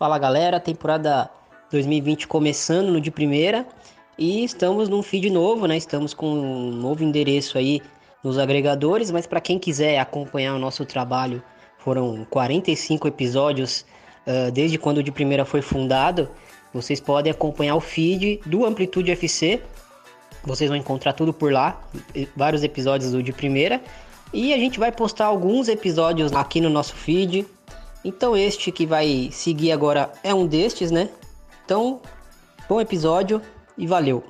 Fala galera, temporada 2020 começando no de primeira e estamos num feed novo, né? Estamos com um novo endereço aí nos agregadores, mas para quem quiser acompanhar o nosso trabalho, foram 45 episódios uh, desde quando o de primeira foi fundado. Vocês podem acompanhar o feed do Amplitude FC. Vocês vão encontrar tudo por lá, vários episódios do de primeira. E a gente vai postar alguns episódios aqui no nosso feed. Então este que vai seguir agora é um destes, né? Então, bom episódio e valeu!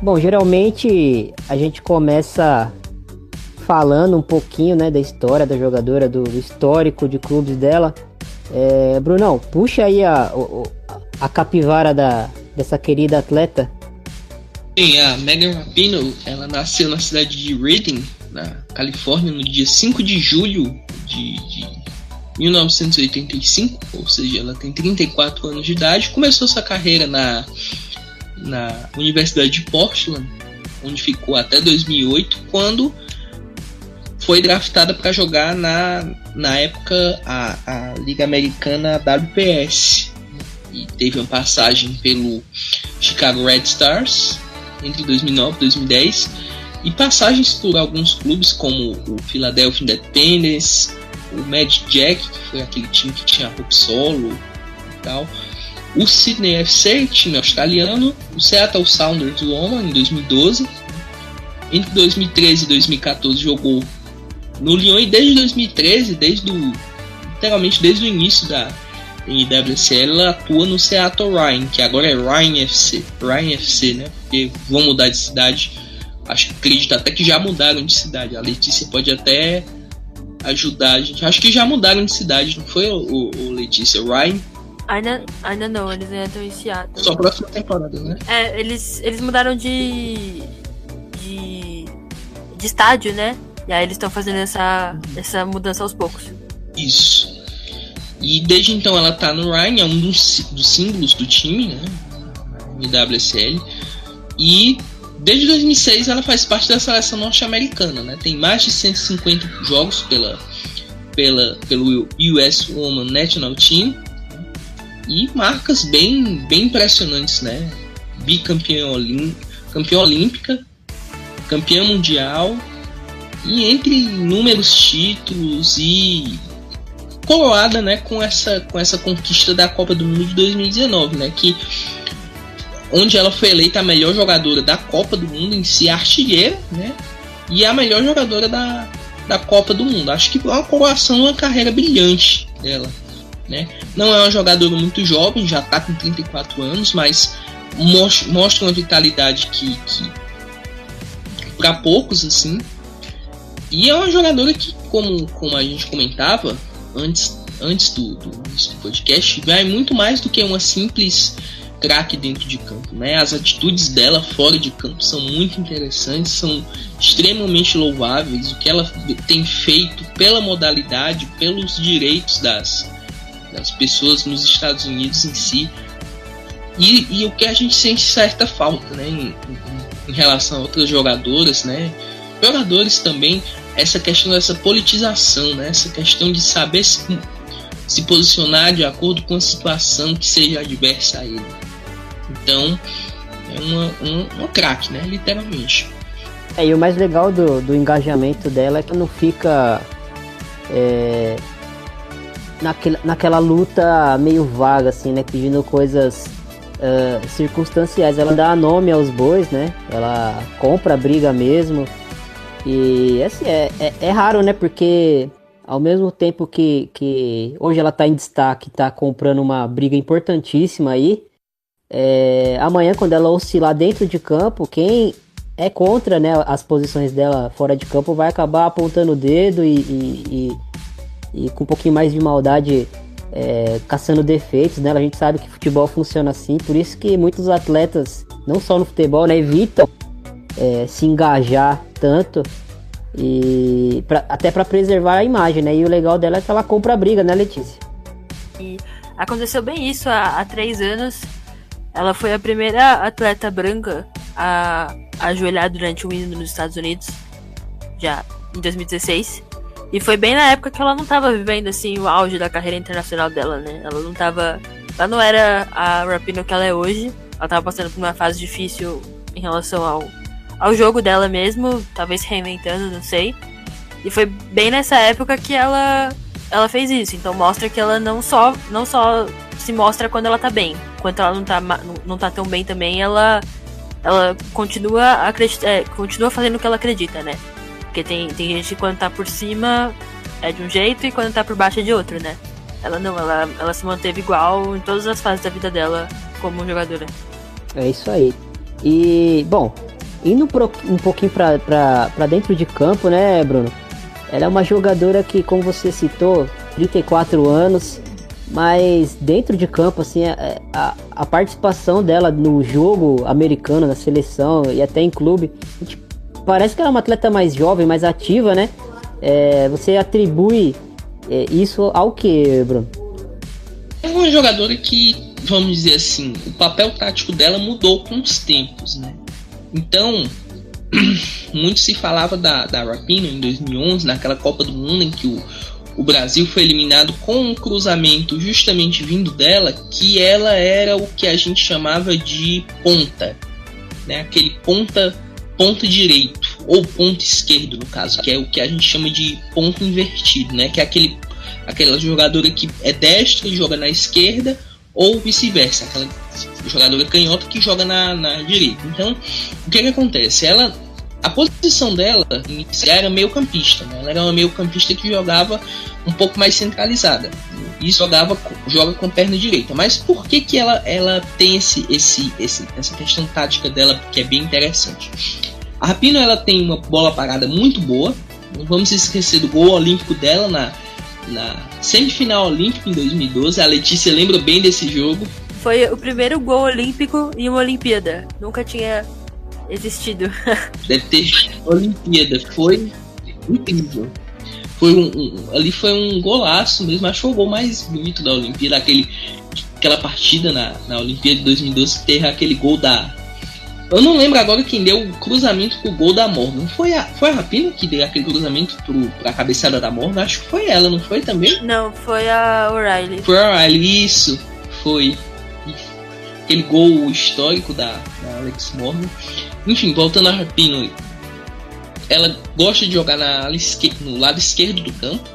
Bom, geralmente a gente começa falando um pouquinho né, da história da jogadora, do, histórico de clubes dela. É, Brunão, puxa aí a, a, a capivara da, dessa querida atleta. Sim, a Megan Rapinoe, ela nasceu na cidade de Redding, na Califórnia, no dia 5 de julho de, de 1985, ou seja, ela tem 34 anos de idade. Começou sua carreira na na Universidade de Portland, onde ficou até 2008, quando foi draftada para jogar na, na época a, a Liga Americana WPS. E teve uma passagem pelo Chicago Red Stars entre 2009 e 2010 e passagens por alguns clubes como o Philadelphia Independence, o Magic Jack, que foi aquele time que tinha Hope Solo e tal, o Sydney FC, time australiano, o Seattle Sounders do Loma em 2012. Entre 2013 e 2014 jogou no Lyon e desde 2013, desde o, literalmente desde o início da NWSL, ela atua no Seattle Ryan, que agora é Ryan FC, Ryan FC, né? Porque vão mudar de cidade. Acho que acredito até que já mudaram de cidade. A Letícia pode até ajudar a gente. Acho que já mudaram de cidade, não foi o, o Letícia? Ryan Ainda, ainda não, eles ainda estão em Seattle. Só próxima temporada, né? É, eles, eles mudaram de, de. de estádio, né? E aí eles estão fazendo essa, essa mudança aos poucos. Isso. E desde então ela tá no Ryan, é um dos, dos símbolos do time, né? WSL. E desde 2006 ela faz parte da seleção norte-americana, né? Tem mais de 150 jogos pela, pela, pelo US Women National Team e marcas bem, bem impressionantes, né? Bicampeã campeã olímpica, campeã mundial e entre inúmeros títulos e coroada, né, com essa com essa conquista da Copa do Mundo de 2019, né, que onde ela foi eleita a melhor jogadora da Copa do Mundo em si, artilheira, né, e a melhor jogadora da, da Copa do Mundo. Acho que é uma coroação, uma carreira brilhante dela. Né? Não é uma jogadora muito jovem, já está com 34 anos, mas mostra uma vitalidade que, que para poucos assim. E é uma jogadora que, como, como a gente comentava antes, antes do, do, do podcast, vai muito mais do que uma simples craque dentro de campo. Né? As atitudes dela fora de campo são muito interessantes, são extremamente louváveis. O que ela tem feito pela modalidade, pelos direitos das, das pessoas nos Estados Unidos em si. E, e o que a gente sente certa falta, né, em, em, em relação a outras jogadoras, né, jogadores também, essa questão dessa politização, né, essa questão de saber se, se posicionar de acordo com a situação que seja adversa a ele. Então, é uma, uma, uma craque, né, literalmente. É, e o mais legal do, do engajamento dela é que não fica é, naquela, naquela luta meio vaga, assim, né? Pedindo coisas uh, circunstanciais. Ela dá nome aos bois, né? Ela compra a briga mesmo. E assim, é, é, é, raro, né? Porque ao mesmo tempo que, que hoje ela tá em destaque, tá comprando uma briga importantíssima aí. É, amanhã, quando ela oscilar dentro de campo, quem é contra né, as posições dela fora de campo vai acabar apontando o dedo e, e, e e com um pouquinho mais de maldade é, caçando defeitos, né? A gente sabe que futebol funciona assim, por isso que muitos atletas, não só no futebol, né, evitam é, se engajar tanto e pra, até para preservar a imagem, né? E o legal dela é que ela compra a briga, né, Letícia? E aconteceu bem isso há, há três anos. ela foi a primeira atleta branca a, ajoelhar durante o hino nos Estados Unidos, já em 2016. E foi bem na época que ela não tava vivendo assim o auge da carreira internacional dela, né? Ela não tava. Ela não era a Rapino que ela é hoje. Ela tava passando por uma fase difícil em relação ao, ao jogo dela mesmo, talvez reinventando, não sei. E foi bem nessa época que ela ela fez isso. Então mostra que ela não só não só se mostra quando ela tá bem, quando ela não tá não tá tão bem também, ela ela continua acredita, é, continua fazendo o que ela acredita, né? Porque tem, tem gente que quando tá por cima é de um jeito e quando tá por baixo é de outro, né? Ela não, ela, ela se manteve igual em todas as fases da vida dela como jogadora. É isso aí. E, bom, indo um pouquinho pra dentro de campo, né, Bruno? Ela é uma jogadora que, como você citou, 34 anos, mas dentro de campo, assim, a, a, a participação dela no jogo americano, na seleção e até em clube, gente parece que ela é uma atleta mais jovem, mais ativa, né? É, você atribui é, isso ao que, Bruno? É uma jogadora que, vamos dizer assim, o papel tático dela mudou com os tempos, né? Então, muito se falava da, da Rapino em 2011, naquela Copa do Mundo em que o, o Brasil foi eliminado com um cruzamento justamente vindo dela, que ela era o que a gente chamava de ponta, né? Aquele ponta ponto direito ou ponto esquerdo no caso, que é o que a gente chama de ponto invertido, né? Que é aquele aquela jogadora que é destra e joga na esquerda ou vice-versa, aquela jogadora canhota que joga na, na direita. Então, o que que acontece? Ela a posição dela era meio campista, né? ela era uma meio campista que jogava um pouco mais centralizada e jogava joga com perna direita. Mas por que que ela, ela tem esse, esse, esse, essa questão tática dela que é bem interessante? A Rapino ela tem uma bola parada muito boa. Não vamos esquecer do gol olímpico dela na, na semifinal olímpica em 2012. A Letícia lembra bem desse jogo. Foi o primeiro gol olímpico em uma Olimpíada. Nunca tinha existido. Deve ter Olimpíada. Foi incrível. Foi um, um, ali foi um golaço mesmo. Acho que foi o gol mais bonito da Olimpíada. Aquele, aquela partida na, na Olimpíada de 2012 que teve aquele gol da. Eu não lembro agora quem deu o cruzamento pro gol da Morgan. Foi a, foi a Rapina que deu aquele cruzamento pro, pra cabeçada da Morgan? Acho que foi ela, não foi também? Não, foi a O'Reilly. Foi a O'Reilly, isso. Foi. Aquele gol histórico da, da Alex Morgan. Enfim, voltando a Rapino, ela gosta de jogar na, no lado esquerdo do campo,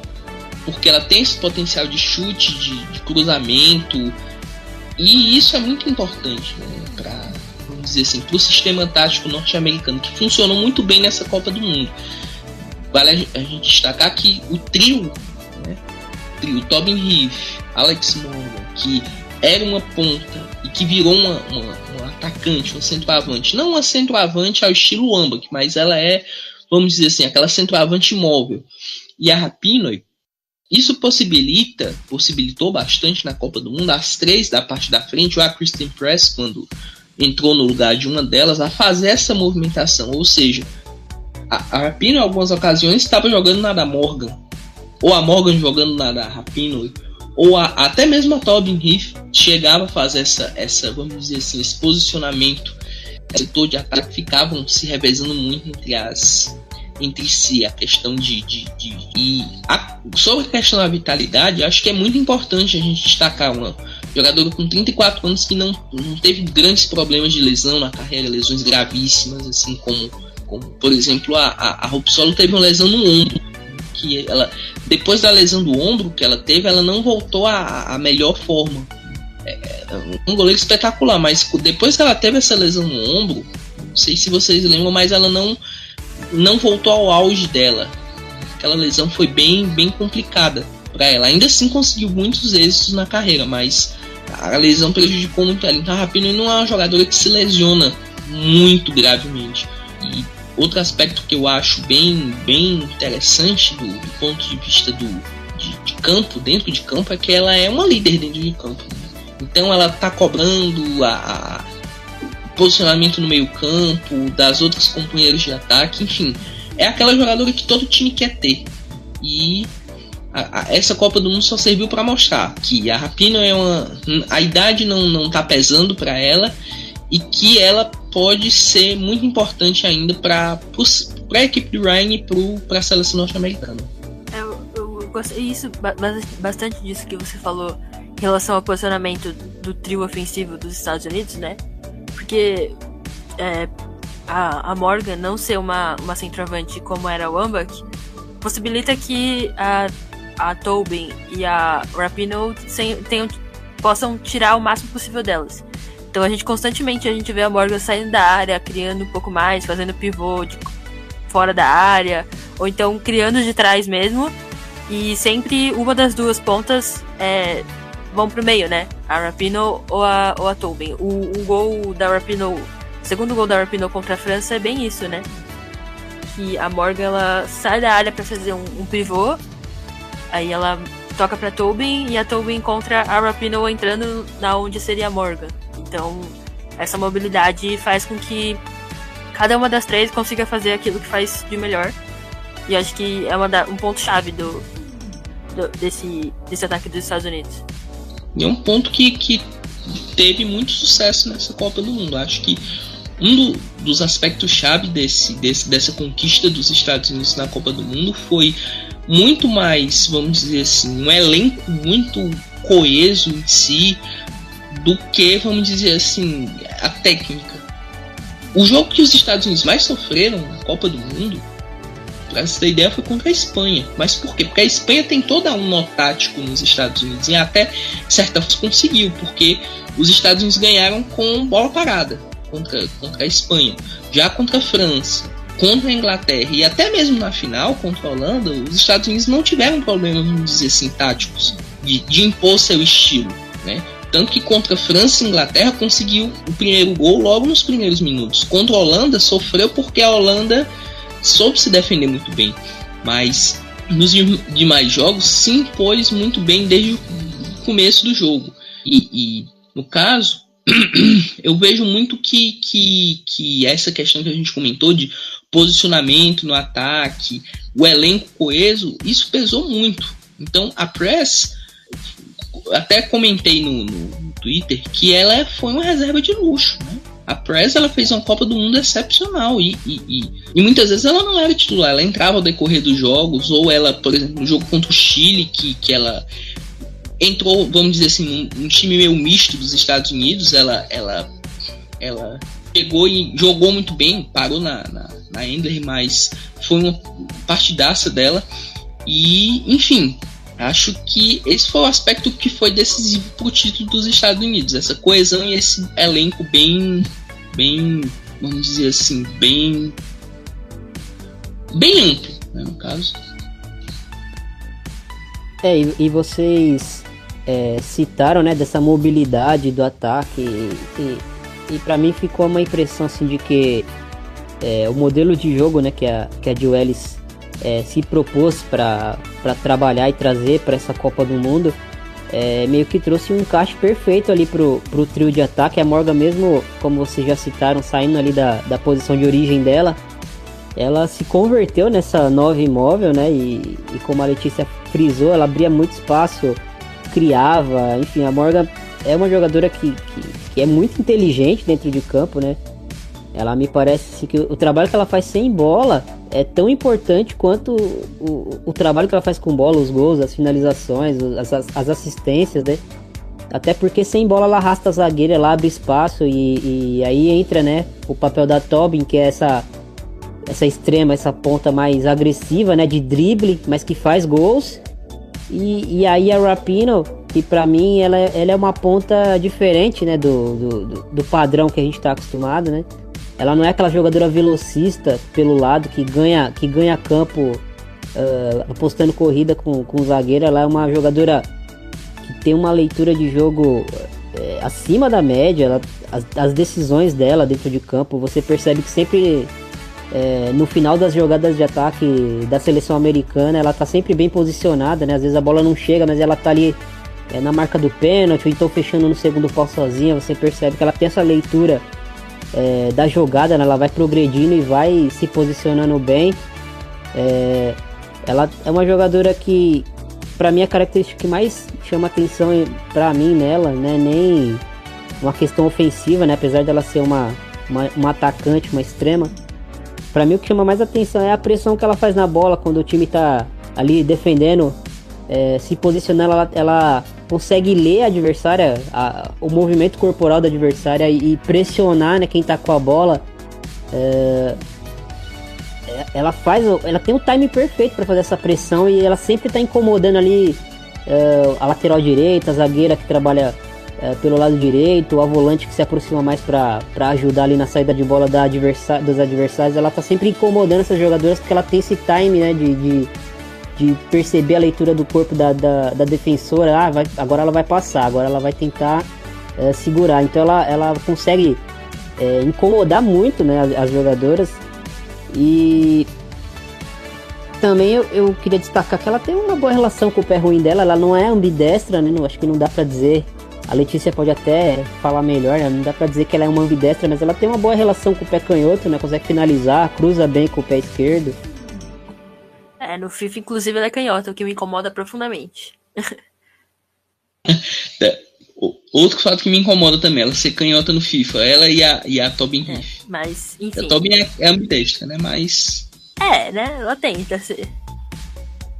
porque ela tem esse potencial de chute, de, de cruzamento, e isso é muito importante né, para vamos dizer assim, para o sistema tático norte-americano, que funcionou muito bem nessa Copa do Mundo. Vale a gente destacar que o trio, né, o trio Tobin Heath, Alex Morgan, que era uma ponta e que virou uma, uma atacante, um centroavante. Não uma centroavante ao estilo Ambach, mas ela é, vamos dizer assim, aquela centroavante móvel. E a Rapinoe, isso possibilita, possibilitou bastante na Copa do Mundo, as três da parte da frente, ou a Kristen Press, quando entrou no lugar de uma delas, a fazer essa movimentação. Ou seja, a, a Rapino em algumas ocasiões estava jogando na da Morgan, ou a Morgan jogando na da Rapino, ou a, até mesmo a Tobin Heath chegava a fazer essa, essa, vamos dizer assim, esse posicionamento, setor de ataque ficavam se revezando muito entre as entre si a questão de, de, de e a, sobre a questão da vitalidade acho que é muito importante a gente destacar uma jogadora com 34 anos que não, não teve grandes problemas de lesão na carreira lesões gravíssimas assim como, como por exemplo a, a, a Rupsolo teve uma lesão no ombro que ela depois da lesão do ombro que ela teve, ela não voltou à, melhor forma. É, é, um goleiro espetacular, mas depois que ela teve essa lesão no ombro, não sei se vocês lembram, mas ela não, não voltou ao auge dela. Aquela lesão foi bem, bem complicada para ela. Ainda assim conseguiu muitos êxitos na carreira, mas a lesão prejudicou muito ela. Então a Rapinoe não é uma jogadora que se lesiona muito gravemente. E Outro aspecto que eu acho bem, bem interessante do, do ponto de vista do, de, de, campo, dentro de campo, é que ela é uma líder dentro de campo. Né? Então ela está cobrando a, a, posicionamento no meio campo, das outras companheiras de ataque, enfim. É aquela jogadora que todo time quer ter. E a, a, essa Copa do Mundo só serviu para mostrar que a Rapino é uma. A idade não, não tá pesando para ela e que ela pode ser muito importante ainda para a equipe do Ryan e para a seleção norte-americana. É, eu, eu gostei isso, bastante disso que você falou em relação ao posicionamento do trio ofensivo dos Estados Unidos, né? Porque é, a, a Morgan não ser uma, uma centroavante como era o Ambach possibilita que a, a Tobin e a Rapino tenham, possam tirar o máximo possível delas. Então a gente constantemente a gente vê a Morgan saindo da área, criando um pouco mais, fazendo pivô de fora da área, ou então criando de trás mesmo. E sempre uma das duas pontas é, vão pro meio, né? A Rapino ou a, ou a Tobin. O, o gol da Rapino o segundo gol da Rapinoe contra a França é bem isso, né? Que a Morgan ela sai da área para fazer um, um, pivô, aí ela toca para Tobin e a Tobin encontra a Rapinoe entrando na onde seria a Morgan. Então, essa mobilidade faz com que cada uma das três consiga fazer aquilo que faz de melhor. E acho que é da, um ponto chave do, do, desse, desse ataque dos Estados Unidos. E é um ponto que, que teve muito sucesso nessa Copa do Mundo. Acho que um do, dos aspectos chave desse, desse, dessa conquista dos Estados Unidos na Copa do Mundo foi muito mais, vamos dizer assim, um elenco muito coeso em si do que, vamos dizer assim, a técnica. O jogo que os Estados Unidos mais sofreram na Copa do Mundo, pra você ter ideia, foi contra a Espanha. Mas por quê? Porque a Espanha tem toda um nó tático nos Estados Unidos e até certa conseguiu, porque os Estados Unidos ganharam com bola parada contra, contra a Espanha. Já contra a França, contra a Inglaterra e até mesmo na final contra a Holanda, os Estados Unidos não tiveram problemas, vamos dizer assim, táticos, de, de impor seu estilo. Né? Tanto que contra a França e Inglaterra conseguiu o primeiro gol logo nos primeiros minutos. Contra a Holanda sofreu porque a Holanda soube se defender muito bem. Mas nos demais jogos se impôs muito bem desde o começo do jogo. E, e no caso, eu vejo muito que, que, que essa questão que a gente comentou de posicionamento no ataque, o elenco coeso, isso pesou muito. Então a Press, até comentei no, no Twitter que ela foi uma reserva de luxo. Né? A Press ela fez uma Copa do Mundo excepcional e, e, e, e, muitas vezes ela não era titular, ela entrava ao decorrer dos jogos, ou ela, por exemplo, no jogo contra o Chile, que, que ela entrou, vamos dizer assim, um, um time meio misto dos Estados Unidos. Ela, ela, ela pegou e jogou muito bem, parou na, na, na Endler, mas foi uma partidaça dela. E, enfim, acho que esse foi o aspecto que foi decisivo para o título dos Estados Unidos. Essa coesão e esse elenco bem, bem, vamos dizer assim, bem, bem amplo, né, no caso. É, e, vocês é, citaram, né, dessa mobilidade do ataque e, e para mim ficou uma impressão assim de que é, o modelo de jogo, né, que a que a Ellis é, se propôs para trabalhar e trazer para essa Copa do Mundo, é, meio que trouxe um encaixe perfeito ali pro, pro trio de ataque. A Morgan mesmo, como vocês já citaram, saindo ali da, da posição de origem dela, ela se converteu nessa nova imóvel, né? E, e como a Letícia frisou, ela abria muito espaço criava, enfim, a Morgan é uma jogadora que, que, que, é muito inteligente dentro de campo, né? Ela me parece assim, que o trabalho que ela faz sem bola é tão importante quanto o, o, o trabalho que ela faz com bola, os gols, as finalizações, as, as assistências, né? Até porque sem bola ela arrasta a zagueira, ela abre espaço e, e aí entra, né, o papel da Tobin, que é essa essa extrema, essa ponta mais agressiva, né, de drible, mas que faz gols e, e aí a Rapino, que para mim ela, é, ela é uma ponta diferente, né, do, do, do padrão que a gente está acostumado, né? Ela não é aquela jogadora velocista pelo lado que ganha, que ganha campo uh, apostando corrida com, com zagueiro. Ela é uma jogadora que tem uma leitura de jogo é, acima da média. Ela, as, as decisões dela dentro de campo, você percebe que sempre é, no final das jogadas de ataque da seleção americana, ela tá sempre bem posicionada, né? Às vezes a bola não chega, mas ela tá ali é, na marca do pênalti, ou então fechando no segundo pau sozinha. Você percebe que ela tem essa leitura é, da jogada, né? ela vai progredindo e vai se posicionando bem. É, ela é uma jogadora que, para mim a característica que mais chama atenção para mim nela, né, nem uma questão ofensiva, né, apesar dela ser uma, uma, uma atacante, uma extrema. Para mim o que chama mais atenção é a pressão que ela faz na bola quando o time tá ali defendendo, é, se posicionando, ela, ela consegue ler a adversária, a, o movimento corporal da adversária e, e pressionar né, quem tá com a bola. É, é ela faz, ela tem o time perfeito para fazer essa pressão e ela sempre tá incomodando ali é, a lateral direita, a zagueira que trabalha é, pelo lado direito, a volante que se aproxima mais para ajudar ali na saída de bola da adversa dos adversários. Ela tá sempre incomodando essas jogadoras porque ela tem esse time né, de, de de perceber a leitura do corpo da, da, da defensora. Ah, vai, agora ela vai passar, agora ela vai tentar é, segurar. Então ela, ela consegue é, incomodar muito né, as, as, jogadoras. E também eu, eu, queria destacar que ela tem uma boa relação com o pé ruim dela. Ela não é ambidestra, né? Não, acho que não dá para dizer. A Letícia pode até falar melhor, né? não dá para dizer que ela é uma ambidestra, mas ela tem uma boa relação com o pé canhoto, né? Consegue finalizar, cruza bem com o pé esquerdo. É, no FIFA, inclusive, ela é canhota, o que me incomoda profundamente. é, outro fato que me incomoda também, ela ser canhota no FIFA, ela e a, e a Tobin é, Mas, enfim. A Tobin é, é ambidestra, né? Mas. É, né? Ela tenta ser.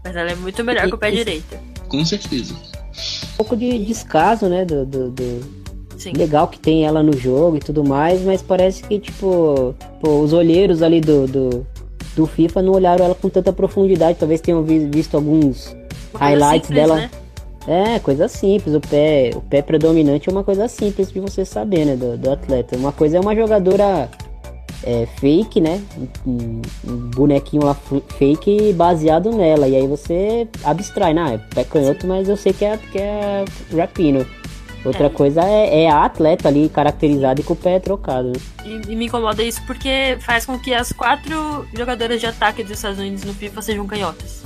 Mas ela é muito melhor que o pé direito. Com certeza. Um pouco de descaso, né? Do, do, do... Legal que tem ela no jogo e tudo mais, mas parece que, tipo, pô, os olheiros ali do, do, do FIFA não olharam ela com tanta profundidade. Talvez tenham visto alguns highlights simples, dela. Né? É, coisa simples. O pé, o pé predominante é uma coisa simples de você saber, né? Do, do atleta. Uma coisa é uma jogadora é, fake, né? Um, um, bonequinho lá fake baseado nela. E aí você abstrai, né? É pé canhoto, mas eu sei que é, que é rapino. Outra é. coisa é, é, a atleta ali caracterizada e com o pé trocado. Né? E, e, me incomoda isso porque faz com que as quatro jogadoras de ataque dos Estados Unidos no FIFA sejam canhotas.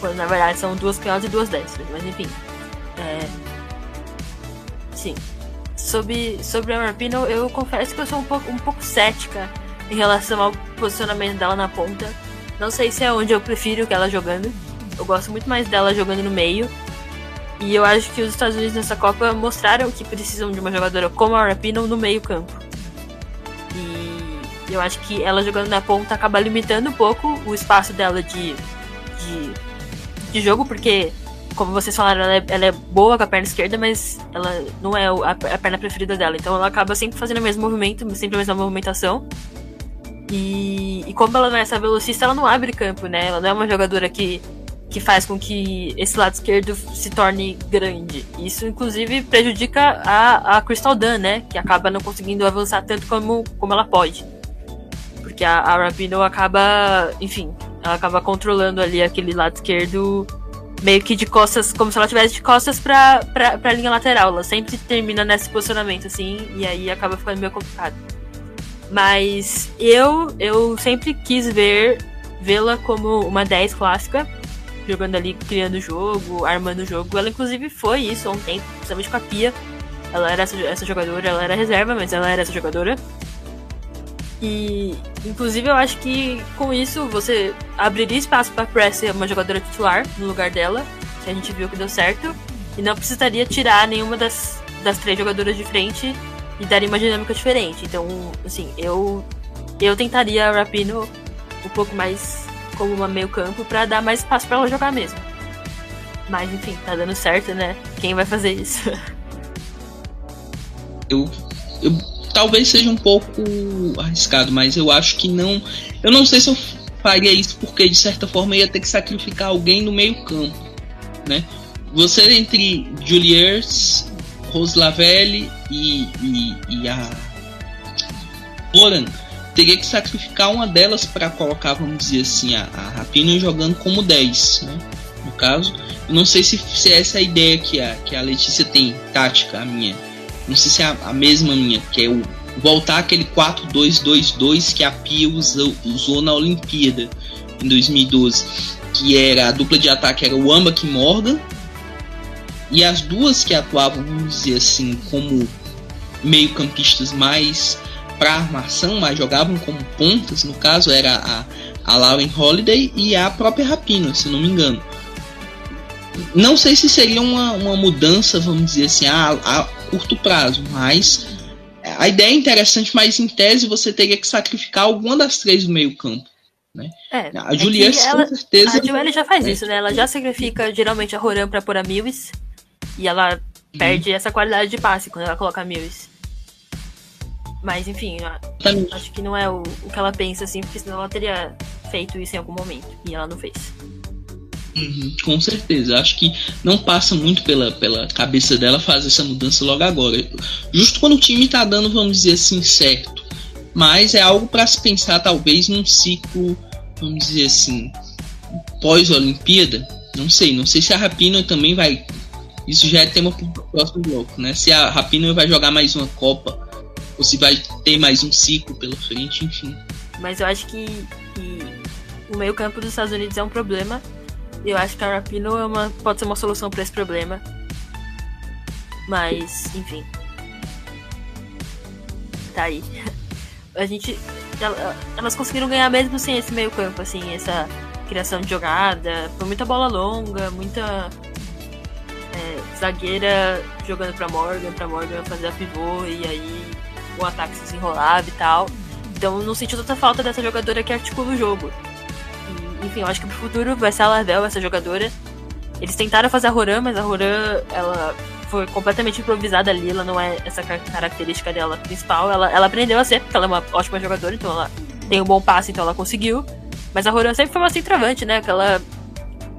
Quando na verdade são duas canhotas e duas destras, mas enfim. É... Sim. Sobre, sobre a Marpino, eu confesso que eu sou um pouco, um pouco cética em relação ao posicionamento dela na ponta. Não sei se é onde eu prefiro que ela jogando. Eu gosto muito mais dela jogando no meio e eu acho que os Estados Unidos nessa Copa mostraram que precisam de uma jogadora como a Rapino no meio-campo. E eu acho que ela jogando na ponta acaba limitando um pouco o espaço dela de, de, de jogo, porque, como vocês falaram, ela é, ela é, boa com a perna esquerda, mas ela não é a, a perna preferida dela. Então ela acaba sempre fazendo o mesmo movimento, sempre a mesma movimentação. E, e como ela não é essa velocista, ela não abre campo, né? Ela não é uma jogadora que que faz com que esse lado esquerdo se torne grande. Isso, inclusive, prejudica a, a Crystal Dunn, né? Que acaba não conseguindo avançar tanto como, como ela pode. Porque a, a Rapino acaba, enfim, ela acaba controlando ali aquele lado esquerdo meio que de costas, como se ela tivesse de costas pra, pra, pra linha lateral. Ela sempre termina nesse posicionamento, assim, e aí acaba ficando meio complicado. Mas eu, eu sempre quis ver vê-la como uma 10 clássica jogando ali, criando o jogo, armando o jogo. Ela, inclusive, foi isso há um tempo, principalmente com a Pia. Ela era essa, essa jogadora, ela era reserva, mas ela era essa jogadora. E, inclusive, eu acho que com isso você abriria espaço para Press ser uma jogadora titular no lugar dela, que a gente viu que deu certo, e não precisaria tirar nenhuma das, das três jogadoras de frente e daria uma dinâmica diferente. Então, assim, eu, eu tentaria a Rapino um pouco mais como uma meio campo para dar mais espaço para ela jogar mesmo. Mas enfim, tá dando certo, né? Quem vai fazer isso? Eu, eu talvez seja um pouco arriscado, mas eu acho que não. Eu não sei se eu faria isso porque de certa forma ia ter que sacrificar alguém no meio campo, né? Você entre Juliers, Rose Lavelle e, e, e a Oran teria que sacrificar uma delas para colocar, vamos dizer assim, a, a Rapino jogando como 10, né? No caso, não sei se, se é essa a ideia que a, que a Letícia tem, tática, a minha. Não sei se é a, a mesma minha, que é o voltar aquele 4-2-2-2 que a Pia usou, usou na Olimpíada em 2012, que era a dupla de ataque era o Ambak e Morgan, e as duas que atuavam, vamos dizer assim, como meio-campistas mais para armação, mas jogavam como pontas, no caso era a, a Lauren Holiday e a própria Rapina, se não me engano. não sei se seria uma, uma mudança, vamos dizer assim, a, a curto prazo, mas a ideia é interessante, mas em tese você teria que sacrificar alguma das três do meio campo. Né? É, a Juliette, é com certeza. A Joelle já faz é. isso, né? Ela já sacrifica geralmente a Roran pra pôr a Mills. E ela uhum. perde essa qualidade de passe quando ela coloca a Mills. Mas enfim, acho que não é o, o que ela pensa assim, porque senão ela teria feito isso em algum momento. E ela não fez. Uhum, com certeza. Acho que não passa muito pela, pela cabeça dela fazer essa mudança logo agora. Justo quando o time tá dando, vamos dizer assim, certo. Mas é algo para se pensar, talvez, num ciclo, vamos dizer assim, pós-Olimpíada. Não sei, não sei se a Rapina também vai. Isso já é tema pro próximo bloco, né? Se a Rapina vai jogar mais uma Copa, ou se vai ter mais um ciclo pela frente, enfim. Mas eu acho que, que o meio-campo dos Estados Unidos é um problema eu acho que a Rapino é uma, pode ser uma solução para esse problema. Mas, enfim. Tá aí. A gente. Elas conseguiram ganhar mesmo sem esse meio campo, assim, essa criação de jogada. Foi muita bola longa, muita é, zagueira jogando pra Morgan, pra Morgan fazer a pivô e aí o ataque se desenrolava e tal. Então não senti tanta falta dessa jogadora que articula o jogo enfim, eu acho que pro futuro vai ser a Larvel, essa jogadora. Eles tentaram fazer a Roran, mas a Roran, ela foi completamente improvisada ali, ela não é essa característica dela principal. Ela, ela aprendeu a ser, porque ela é uma ótima jogadora, então ela tem um bom passe, então ela conseguiu. Mas a Roran sempre foi uma centroavante, né? Aquela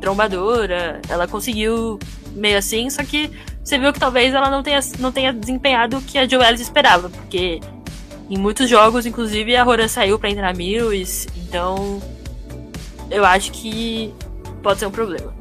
trombadora, ela conseguiu meio assim, só que você viu que talvez ela não tenha, não tenha desempenhado o que a Joelis esperava, porque em muitos jogos, inclusive, a Roran saiu para entrar Mills, então eu acho que pode ser um problema.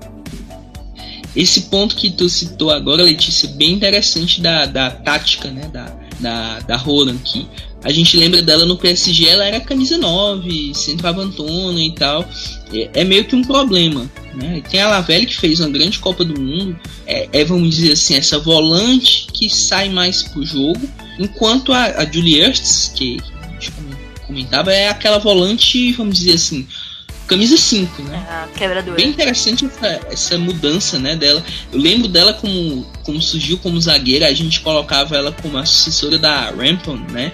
Esse ponto que tu citou agora, Letícia, é bem interessante da, da tática, né? Da, da, da Roland, que a gente lembra dela no PSG, ela era camisa 9, centroavantona e tal. É, é, meio que um problema. Né? Tem a Lavelle que fez uma grande Copa do Mundo. É, é, vamos dizer assim, essa volante que sai mais pro jogo. Enquanto a, a Julie Ertz, que a gente comentava, é aquela volante, vamos dizer assim, camisa 5, né? Ah, quebradora. Bem interessante essa, essa mudança, né, dela. Eu lembro dela como, como surgiu como zagueira, a gente colocava ela como assessora da Rampton, né?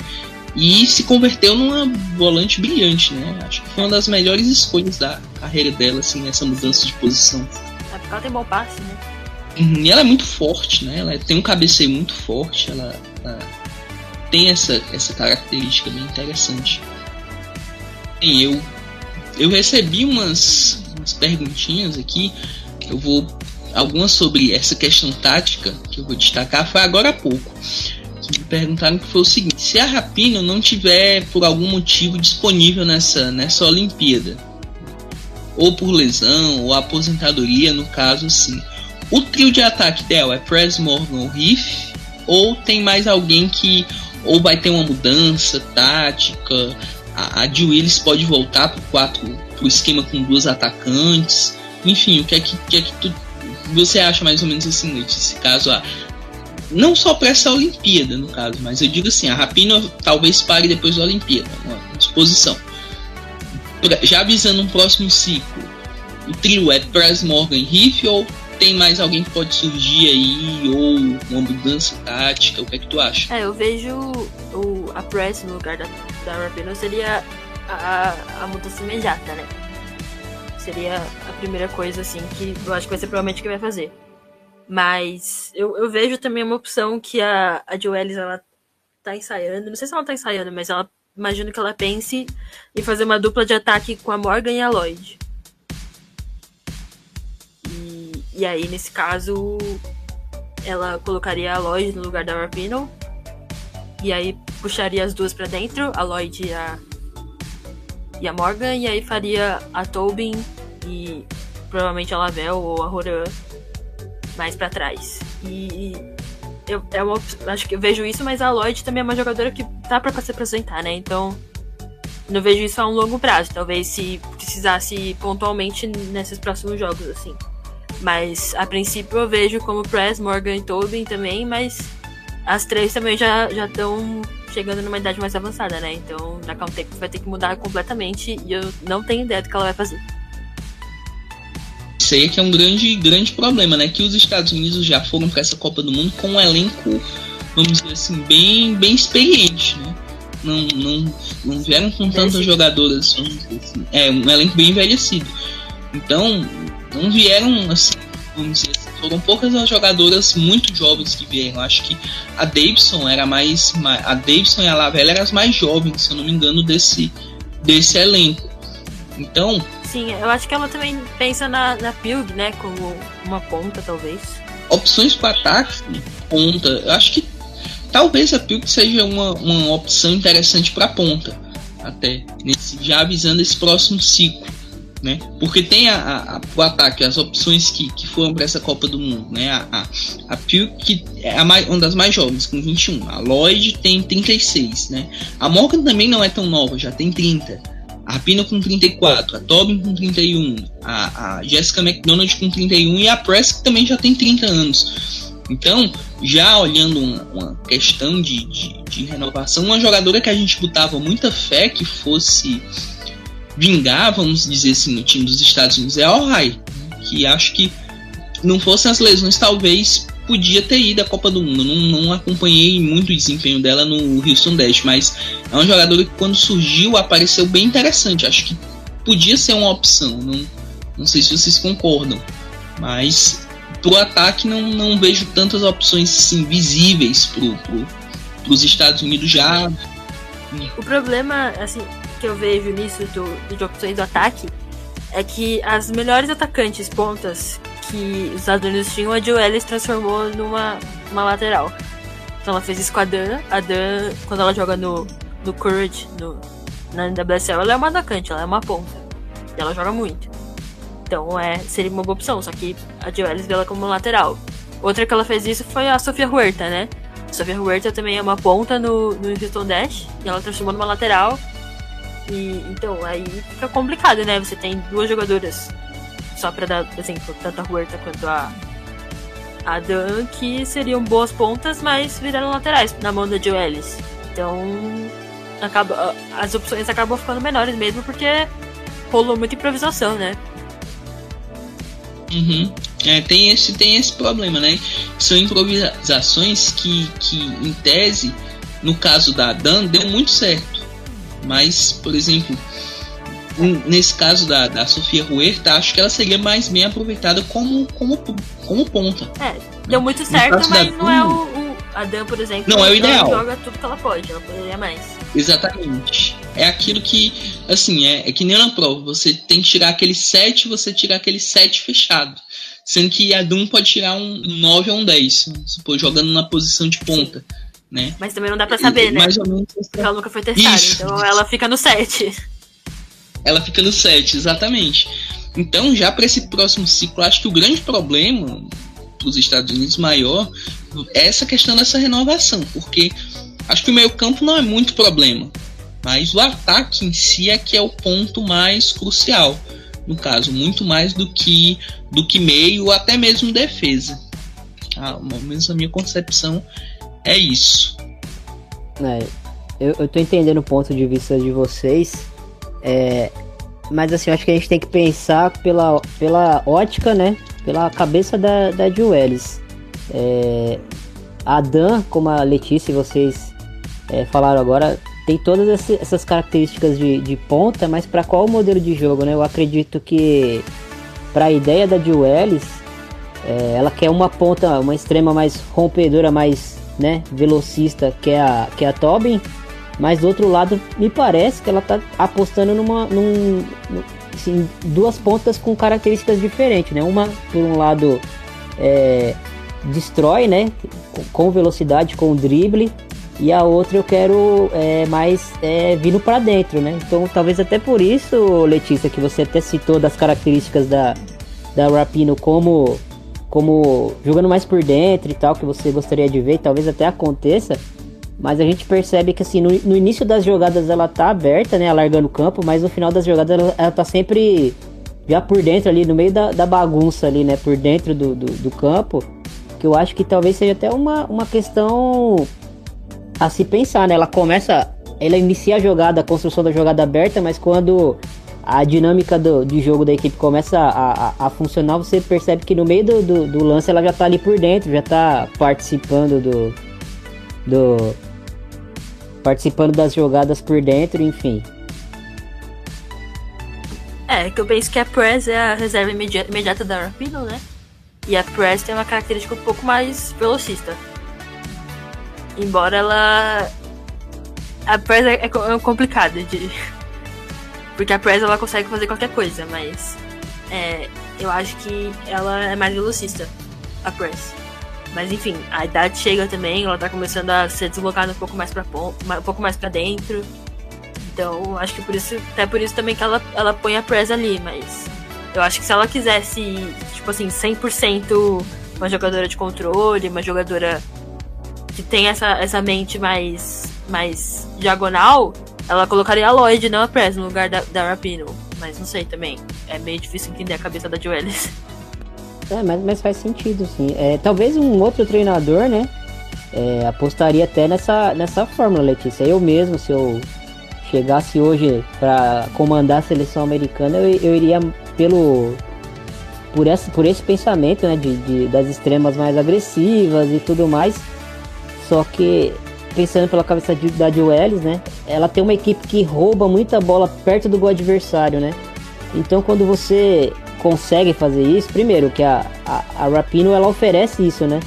E se converteu numa volante brilhante, né? Acho que foi uma das melhores escolhas da carreira dela, assim, nessa mudança de posição. É porque ela tem bom passe, né? Uhum, e ela é muito forte, né? Ela tem um cabeceio muito forte, ela, ela tem essa, essa característica bem interessante. E eu eu recebi umas, umas perguntinhas aqui. Eu vou. Algumas sobre essa questão tática que eu vou destacar foi agora há pouco. Perguntaram que foi o seguinte: se a Rapino não tiver por algum motivo disponível nessa, nessa Olimpíada, ou por lesão, ou aposentadoria, no caso assim, o trio de ataque dela é Press Morgan Riff, ou tem mais alguém que ou vai ter uma mudança tática, a, a Willis pode voltar pro 4 pro esquema com duas atacantes. Enfim, o que é que, que, é que tu, você acha mais ou menos assim, nesse caso? A, não só para essa Olimpíada, no caso, mas eu digo assim, a Rapina talvez pare depois da Olimpíada, uma disposição. Já avisando um próximo ciclo, o trio é Press Morgan Riff ou tem mais alguém que pode surgir aí, ou uma mudança tática, o que é que tu acha? É, eu vejo o, a Press no lugar da, da Rapino seria a, a mudança imediata, né? Seria a primeira coisa, assim, que eu acho que vai ser provavelmente o que vai fazer. Mas eu, eu vejo também uma opção que a, a Joelis, ela tá ensaiando. Não sei se ela tá ensaiando, mas ela imagino que ela pense em fazer uma dupla de ataque com a Morgan e a Lloyd. E, e aí, nesse caso, ela colocaria a Lloyd no lugar da Rapino. E aí puxaria as duas para dentro, a Lloyd e a, e a Morgan, e aí faria a Tobin e provavelmente a Lavelle ou a Roran mais para trás. E eu, é acho que eu vejo isso, mas a Lloyd também é uma jogadora que tá para se apresentar, né? Então não vejo isso a um longo prazo. Talvez se precisasse pontualmente nesses próximos jogos, assim. Mas a princípio eu vejo como Press, Morgan e Tobin também, mas as três também já estão chegando numa idade mais avançada, né? Então, daqui a um tempo vai ter que mudar completamente e eu não tenho ideia do que ela vai fazer. Isso aí é que é um grande, grande problema, né? Que os Estados Unidos já foram para essa Copa do Mundo com um elenco, vamos dizer assim, bem, bem experiente, né? Não, não, não vieram com tantas jogadoras, vamos dizer assim. É, um elenco bem envelhecido. Então, não vieram assim, vamos dizer assim, foram poucas as jogadoras muito jovens que vieram. Acho que a Davidson era mais. A Davidson e a Lavella eram as mais jovens, se eu não me engano, desse, desse elenco. Então, Sim, eu acho que ela também pensa na, na né? Como uma ponta, talvez. Opções para ataque, ponta. Eu acho que talvez a Pilg seja uma, uma opção interessante para ponta. Até. Nesse, já avisando esse próximo ciclo. Né? Porque tem a, a, a, o ataque, as opções que, que foram para essa Copa do Mundo, né? A, a, a Pilk, que é a mais, uma das mais jovens, com 21. A Lloyd tem 36, né? A Morgan também não é tão nova, já tem 30 a Pina com 34, a Tobin com 31, a, a Jessica McDonald com 31 e a Press que também já tem 30 anos. Então, já olhando uma, uma questão de, de, de, renovação, uma jogadora que a gente botava muita fé que fosse vingar, vamos dizer assim, no time dos Estados Unidos é a Ohio, que acho que não fossem as lesões, talvez podia ter ido à Copa do Mundo. Não, não acompanhei muito o desempenho dela no Houston Dash, mas é um jogador que quando surgiu apareceu bem interessante. Acho que podia ser uma opção. Não, não sei se vocês concordam, mas pro ataque não, não vejo tantas opções assim, visíveis pro, pro, pros Estados Unidos já. O problema assim que eu vejo nisso do, de opções do ataque é que as melhores atacantes pontas que os Estados tinham, a Joe Ellis transformou numa uma lateral. Então ela fez isso com a Dan. A Dan, quando ela joga no, no Courage, no, na NWSL, ela é uma atacante, ela é uma ponta. E ela joga muito. Então é, seria uma boa opção, só que a Joe vê ela como lateral. Outra que ela fez isso foi a Sofia Huerta, né? A Sofia Huerta também é uma ponta no, no Houston Dash, e ela transformou numa lateral. E então aí fica complicado, né? Você tem duas jogadoras só para dar exemplo, tanto a Huerta quanto a, a Dan, que seriam boas pontas, mas viraram laterais na mão da Joe Ellis. Então, acaba, as opções acabam ficando menores mesmo, porque rolou muita improvisação, né? Uhum. É, tem esse, tem esse problema, né? São improvisações que, que, em tese, no caso da Dan, deu muito certo. Mas, por exemplo, nesse caso da, da Sofia Huerta, acho que ela seria mais bem aproveitada como, como, como ponta. É, deu muito certo, mas não é o, o, A Dan, por exemplo, não é o ideal. Joga tudo que ela pode, ela poderia mais. Exatamente. É aquilo que, assim, é, é que nem na prova. Você tem que tirar aquele 7, você tirar aquele 7 fechado. Sendo que a Doom pode tirar um 9 ou um 10, supor, jogando na posição de ponta. Né? Mas também não dá pra saber, e, né? Mais ou menos. Porque ela nunca foi testada, Isso. então ela fica no 7 ela fica no 7, exatamente. Então, já para esse próximo ciclo, acho que o grande problema para os Estados Unidos maior é essa questão dessa renovação, porque acho que o meio-campo não é muito problema, mas o ataque em si é que é o ponto mais crucial, no caso, muito mais do que do que meio até mesmo defesa. Ah, menos a minha concepção é isso. É, eu, eu tô entendendo o ponto de vista de vocês. É, mas assim, acho que a gente tem que pensar pela, pela ótica, né? Pela cabeça da, da Juelis. É, a Dan, como a Letícia e vocês é, falaram agora, tem todas essas características de, de ponta, mas para qual modelo de jogo, né? Eu acredito que para a ideia da Juelis, é, ela quer uma ponta, uma extrema mais rompedora, mais né, velocista, que é a, que é a Tobin mas do outro lado, me parece que ela tá apostando numa. Num, assim, duas pontas com características diferentes, né? Uma, por um lado, é, destrói, né? Com velocidade, com drible. E a outra eu quero é, mais é, vindo para dentro, né? Então talvez até por isso, Letícia, que você até citou das características da, da Rapino como, como jogando mais por dentro e tal, que você gostaria de ver, talvez até aconteça. Mas a gente percebe que assim, no, no, início das jogadas ela tá aberta, né? Alargando o campo, mas no final das jogadas ela, ela tá sempre já por dentro ali, no meio da, da bagunça ali, né? Por dentro do, do, do, campo. Que eu acho que talvez seja até uma, uma questão a se pensar, né? Ela começa. Ela inicia a jogada, a construção da jogada aberta, mas quando a dinâmica do, de jogo da equipe começa a, a, a, funcionar, você percebe que no meio do, do, do, lance ela já tá ali por dentro, já tá participando do, do. Participando das jogadas por dentro, enfim. É, que eu penso que a Press é a reserva imediata, imediata da Rapino, né? E a Press tem uma característica um pouco mais velocista. Embora ela. A Press é, é complicada de porque a Press ela consegue fazer qualquer coisa, mas é, eu acho que ela é mais velocista, a Press. Mas enfim, a idade chega também, ela tá começando a ser deslocada um pouco mais para um pouco mais para dentro. Então, acho que por isso, até por isso também que ela, ela põe a Press ali, mas eu acho que se ela quisesse, tipo assim, 100% uma jogadora de controle, uma jogadora que tem essa, essa mente mais mais diagonal, ela colocaria a Lloyd, não a Press, no lugar da, da Rapino. Mas não sei também. É meio difícil entender a cabeça da Joelis. É, mas, mas faz sentido, sim. É, talvez um outro treinador, né? É, apostaria até nessa, nessa fórmula, Letícia. Eu mesmo, se eu chegasse hoje para comandar a seleção americana, eu, eu iria pelo por esse, por esse pensamento, né, de, de, das extremas mais agressivas e tudo mais. Só que pensando pela cabeça de, da Jill né? Ela tem uma equipe que rouba muita bola perto do gol adversário, né? Então quando você consegue fazer isso, primeiro que a, a, a Rapino ela oferece isso, né?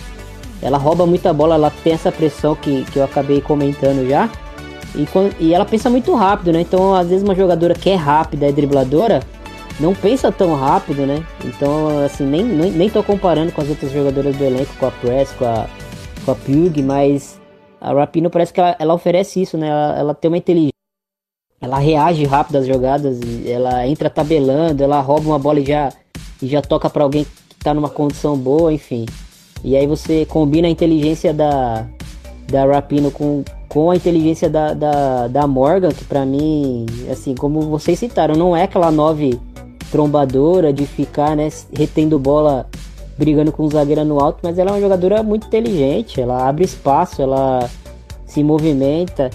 Ela rouba muita bola, ela tem essa pressão que, que eu acabei comentando já. E, e ela pensa muito rápido, né? Então às vezes uma jogadora que é rápida, é dribladora, não pensa tão rápido, né? Então, assim, nem, nem, nem tô comparando com as outras jogadoras do elenco, com a Press, com a, com a Pug, mas a Rapino parece que ela, ela oferece isso, né? Ela, ela, tem uma inteligência. Ela reage rápido às jogadas, ela entra tabelando, ela rouba uma bola e já, e já toca para alguém que tá numa condição boa, enfim. E aí você combina a inteligência da, da Rapino com, com a inteligência da, da, da Morgan, que para mim, assim, como vocês citaram, não é aquela nove trombadora de ficar, né, retendo bola brigando com o zagueiro no alto, mas ela é uma jogadora muito inteligente, ela abre espaço, ela se movimenta.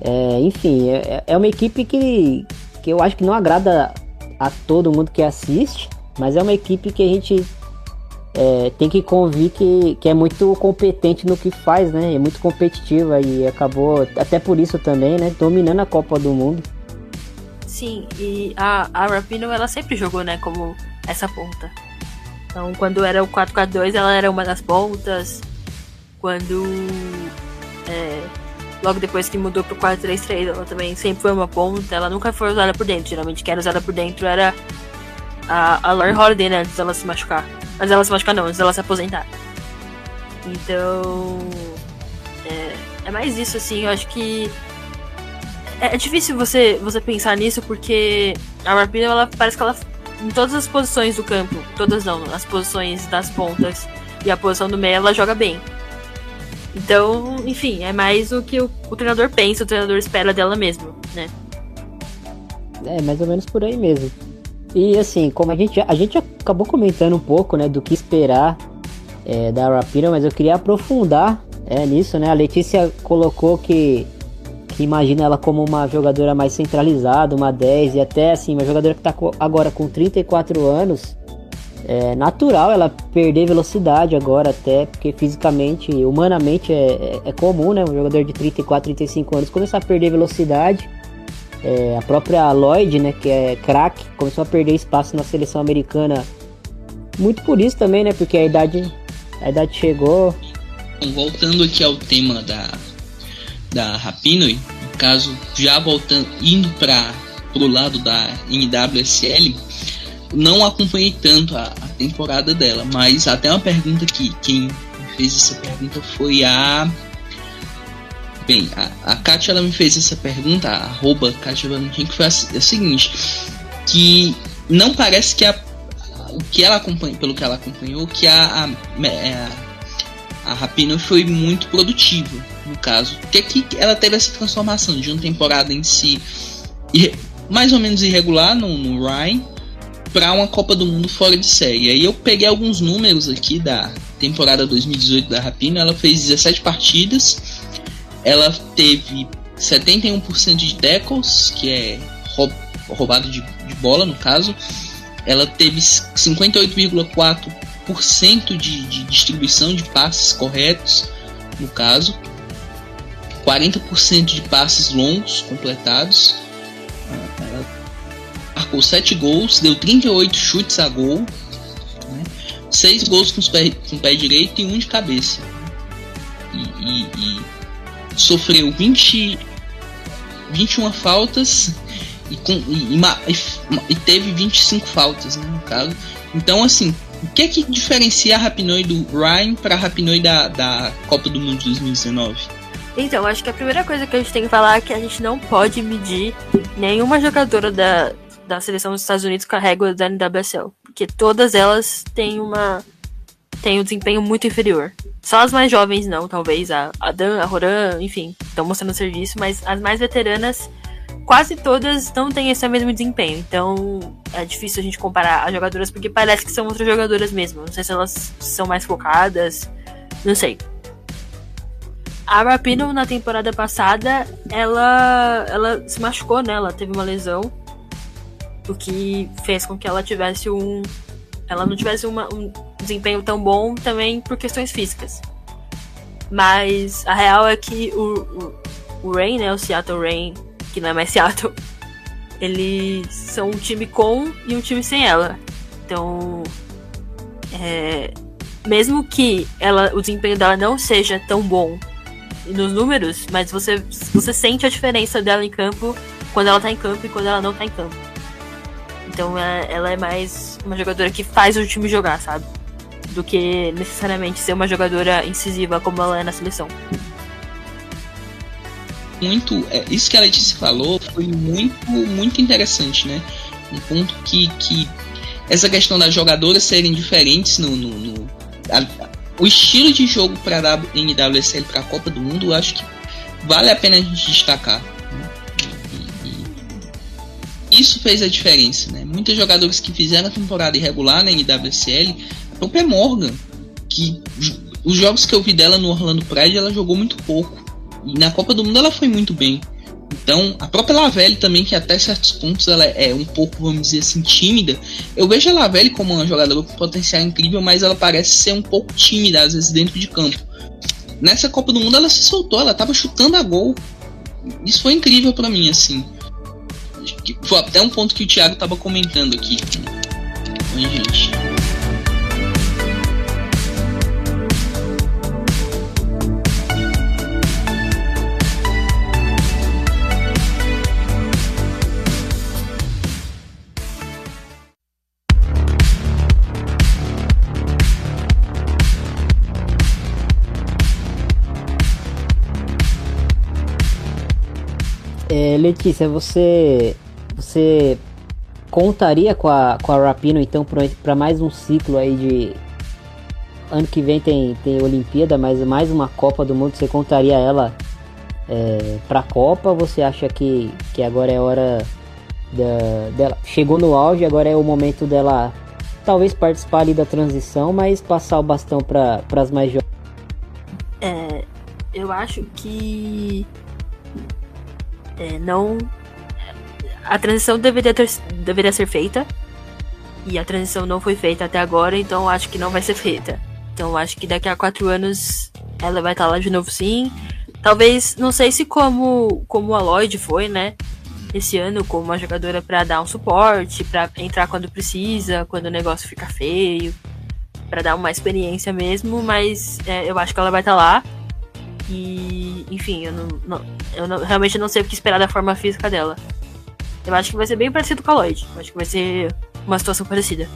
É, enfim, é, é uma equipe que, que eu acho que não agrada a todo mundo que assiste, mas é uma equipe que a gente é, tem que convir que, que é muito competente no que faz, né? É muito competitiva e acabou, até por isso também, né? Dominando a Copa do Mundo. Sim, e a, a Rapino ela sempre jogou, né? Como essa ponta. Então, quando era o 4-4-2, ela era uma das pontas. Quando. É, logo depois que mudou pro 4-3-3, ela também sempre foi uma ponta. Ela nunca foi usada por dentro. Geralmente, quem era usada por dentro era a, a Laurie Holiday, né? Antes dela se machucar. Mas ela se machucar, não, antes dela se aposentar. Então. É, é mais isso, assim. Eu acho que. É, é difícil você, você pensar nisso porque a Rapino, ela parece que ela em todas as posições do campo. Todas não, as posições das pontas e a posição do meio ela joga bem. Então, enfim, é mais o que o, o treinador pensa, o treinador espera dela mesmo, né? É, mais ou menos por aí mesmo. E assim, como a gente, a gente acabou comentando um pouco, né, do que esperar é, da Rapira, mas eu queria aprofundar é, nisso, né? A Letícia colocou que que imagina ela como uma jogadora mais centralizada, uma 10 e até assim, uma jogadora que está agora com 34 anos. É natural ela perder velocidade agora, até porque fisicamente, humanamente é, é, é comum, né? Um jogador de 34, 35 anos começar a perder velocidade. É, a própria Lloyd, né, que é craque, começou a perder espaço na seleção americana. Muito por isso também, né? Porque a idade, a idade chegou. Voltando aqui ao tema da, da Rapinoe, no caso, já voltando, indo para o lado da NWSL, não acompanhei tanto a, a, temporada dela, mas até uma pergunta que quem fez essa pergunta foi a. Bem, a, a Kátia ela me fez essa pergunta, a arroba Kátia Valentim, que foi a, a, seguinte: que não parece que a, o que ela acompanhou, pelo que ela acompanhou, que a, a, é, a Rapino foi muito produtiva no caso. Porque aqui ela teve essa transformação de uma temporada em si mais ou menos irregular no, no Ryan para uma Copa do Mundo fora de série. Aí eu peguei alguns números aqui da temporada 2018 da Rapina. Ela fez 17 partidas, ela teve 71% de tackles, que é roubada de, de bola, no caso. Ela teve 58,4% de, de distribuição de passes corretos, no caso. 40% de passes longos completados. Marcou 7 gols, deu 38 chutes a gol. Né? 6 gols com, pé, com o pé direito e um de cabeça. E, e, e sofreu 20, 21 faltas e, com, e, e, teve 25 faltas, né, no caso. Então, assim, o que é que diferencia a Rapinoe do Ryan para a Rapinoe da, da Copa do Mundo 2019? Então, acho que a primeira coisa que a gente tem que falar é que a gente não pode medir nenhuma jogadora da, da seleção dos Estados Unidos régua da NWSL. Porque todas elas têm uma. têm um desempenho muito inferior. Só as mais jovens não, talvez. A, a Dan, a Roran, enfim, estão mostrando serviço, mas as mais veteranas quase todas não têm esse mesmo desempenho. Então é difícil a gente comparar as jogadoras porque parece que são outras jogadoras mesmo. Não sei se elas são mais focadas, não sei. A Rapino na temporada passada, ela ela se machucou, né? Ela teve uma lesão, o que fez com que ela tivesse um ela não tivesse uma, um desempenho tão bom também por questões físicas. Mas a real é que o, o, o Rain, né, o Seattle Rain, que não é mais Seattle, eles são um time com e um time sem ela. Então, é, mesmo que ela, o desempenho dela não seja tão bom nos números, mas você, você sente a diferença dela em campo quando ela tá em campo e quando ela não tá em campo. Então é, ela é mais uma jogadora que faz o time jogar, sabe? Do que necessariamente ser uma jogadora incisiva como ela é na seleção muito. É, isso que a Letícia falou foi muito, muito interessante, né? Um ponto que, que essa questão das jogadoras serem diferentes no. no, no a, o estilo de jogo para a NWSL para a Copa do Mundo, eu acho que vale a pena a gente destacar. Isso fez a diferença, né? Muitos jogadores que fizeram a temporada irregular na NWSL, a própria Morgan, que os jogos que eu vi dela no Orlando Pride, ela jogou muito pouco. E na Copa do Mundo ela foi muito bem. Então, a própria Lavelle também, que até certos pontos ela é um pouco, vamos dizer assim, tímida. Eu vejo a Lavelle como uma jogadora com potencial incrível, mas ela parece ser um pouco tímida, às vezes, dentro de campo. Nessa Copa do Mundo ela se soltou, ela tava chutando a gol. Isso foi incrível para mim, assim. Foi até um ponto que o Thiago tava comentando aqui a gente. É, Letícia, você você contaria com a, com a Rapino então para mais um ciclo aí de ano que vem tem, tem Olimpíada, mas mais uma Copa do Mundo, você contaria ela é, para a Copa? Você acha que, que agora é hora da, dela chegou no auge, agora é o momento dela talvez participar ali da transição, mas passar o bastão para as mais jovens? É, eu acho que é, não. A transição deveria, ter, deveria ser feita. E a transição não foi feita até agora, então acho que não vai ser feita. Então acho que daqui a quatro anos ela vai estar lá de novo sim. Talvez, não sei se como, como a Lloyd foi, né? Esse ano, como uma jogadora para dar um suporte, para entrar quando precisa, quando o negócio fica feio, para dar uma experiência mesmo, mas é, eu acho que ela vai estar lá. E, enfim, eu não, não eu não, realmente não sei o que esperar da forma física dela. Eu acho que vai ser bem parecido com a Lloyd. Eu acho que vai ser uma situação parecida.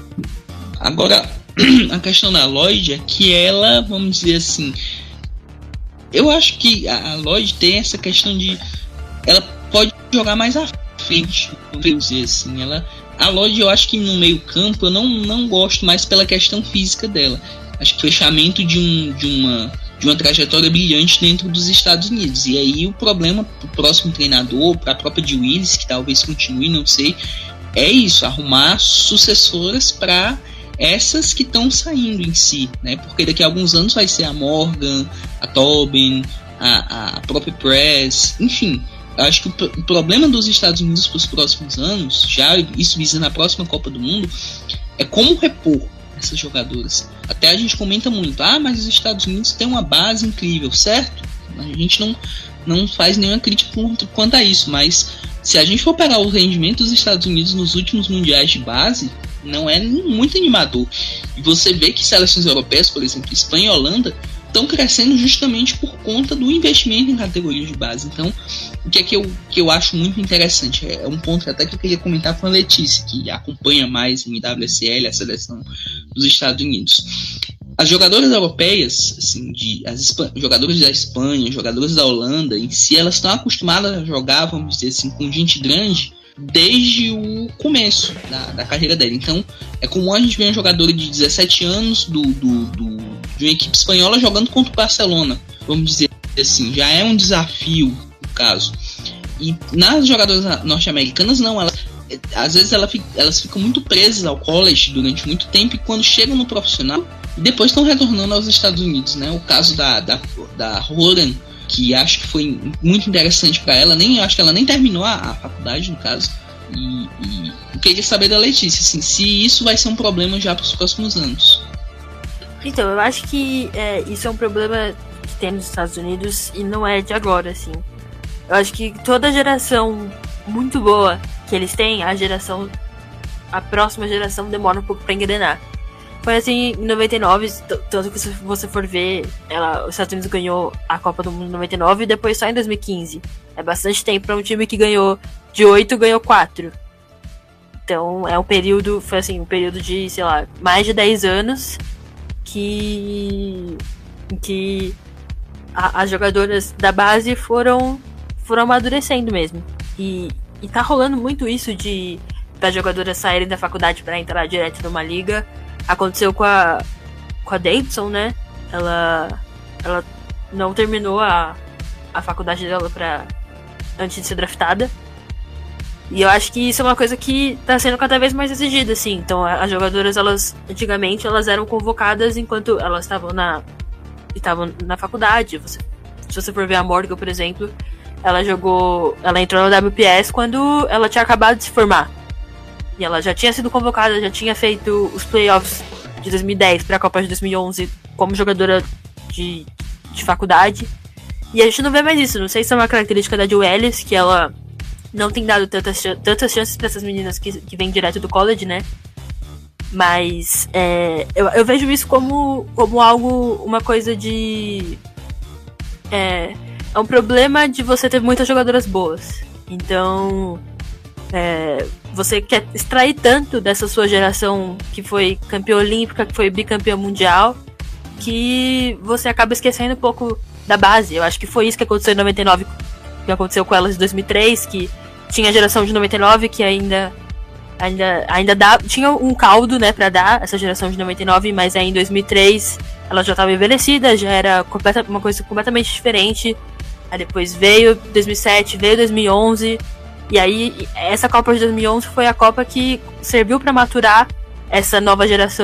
Agora, a questão da Lloyd é que ela, vamos dizer assim. Eu acho que a Lloyd tem essa questão de. Ela pode jogar mais à frente, vamos dizer assim. Ela, a Lloyd, eu acho que no meio-campo eu não, não gosto mais pela questão física dela. Acho que o fechamento de, um, de uma de uma trajetória brilhante dentro dos Estados Unidos. E aí o problema para o próximo treinador, para a própria de Willis, que talvez continue, não sei, é isso, arrumar sucessoras para essas que estão saindo em si, né? Porque daqui a alguns anos vai ser a Morgan, a Tobin, a, a própria Press, enfim, acho que o, problema dos Estados Unidos para os próximos anos, já isso visa na próxima Copa do Mundo, é como repor essas jogadoras. Até a gente comenta muito, ah, mas os Estados Unidos têm uma base incrível, certo? A gente não, não faz nenhuma crítica quanto a isso, mas se a gente for pegar o rendimento dos Estados Unidos nos últimos mundiais de base, não é muito animador. E você vê que seleções europeias, por exemplo, Espanha e Holanda, estão crescendo justamente por conta do investimento em categorias de base. Então, o que é que eu, que eu acho muito interessante, é, é um ponto até que eu queria comentar com a Letícia, que acompanha mais em WSL, a seleção dos Estados Unidos. As jogadoras europeias, assim, de, as jogadoras da Espanha, jogadores da Holanda, em si, elas estão acostumadas a jogar, vamos dizer assim, com gente grande desde o começo da, da carreira dela. Então, é comum a gente ver um jogador de 17 anos do, do, do, de uma equipe espanhola jogando contra o Barcelona, vamos dizer assim, já é um desafio no caso. E nas jogadoras norte-americanas, não, elas às vezes ela, elas ficam muito presas ao college durante muito tempo e quando chegam no profissional, depois estão retornando aos Estados Unidos, né? O caso da, da, da Roran, que acho que foi muito interessante para ela, nem acho que ela nem terminou a, a faculdade, no caso. E, e eu queria saber da Letícia, assim, se isso vai ser um problema já para os próximos anos. Então, eu acho que é, isso é um problema que tem nos Estados Unidos e não é de agora, assim. Eu acho que toda geração muito boa que eles têm, a geração. A próxima geração demora um pouco pra engrenar. Foi assim em 99, tanto que se você for ver, ela, os Estados Unidos ganhou a Copa do Mundo em 99 e depois só em 2015. É bastante tempo para um time que ganhou de 8 ganhou 4. Então é um período, foi assim, um período de, sei lá, mais de 10 anos que que a, as jogadoras da base foram foram amadurecendo mesmo. E, e tá rolando muito isso de das jogadoras saírem da faculdade para entrar direto numa liga. Aconteceu com a com a Davidson, né? Ela ela não terminou a, a faculdade dela para antes de ser draftada. E eu acho que isso é uma coisa que tá sendo cada vez mais exigida, assim. Então, as jogadoras, elas, antigamente, elas eram convocadas enquanto elas estavam na estavam na faculdade. Você, se você for ver a Morgan, por exemplo, ela jogou, ela entrou no WPS quando ela tinha acabado de se formar. E ela já tinha sido convocada, já tinha feito os playoffs de 2010 para a Copa de 2011 como jogadora de, de faculdade. E a gente não vê mais isso. Não sei se é uma característica da Jill Ellis, que ela não tem dado tantas, tantas chances para essas meninas que, que vêm direto do college, né? Mas é, eu, eu, vejo isso como, como algo, uma coisa de. É, é um problema de você ter muitas jogadoras boas. Então, é, você quer extrair tanto dessa sua geração que foi campeã olímpica, que foi bicampeã mundial, que você acaba esquecendo um pouco da base. Eu acho que foi isso que aconteceu em 99, que aconteceu com elas em 2003, que tinha a geração de 99 que ainda ainda ainda dá, tinha um caldo, né, para dar essa geração de 99, mas aí em 2003 ela já estava envelhecida, já era completa, uma coisa completamente diferente. Aí depois veio 2007, veio 2011, e aí essa Copa de 2011 foi a Copa que serviu para maturar essa nova geração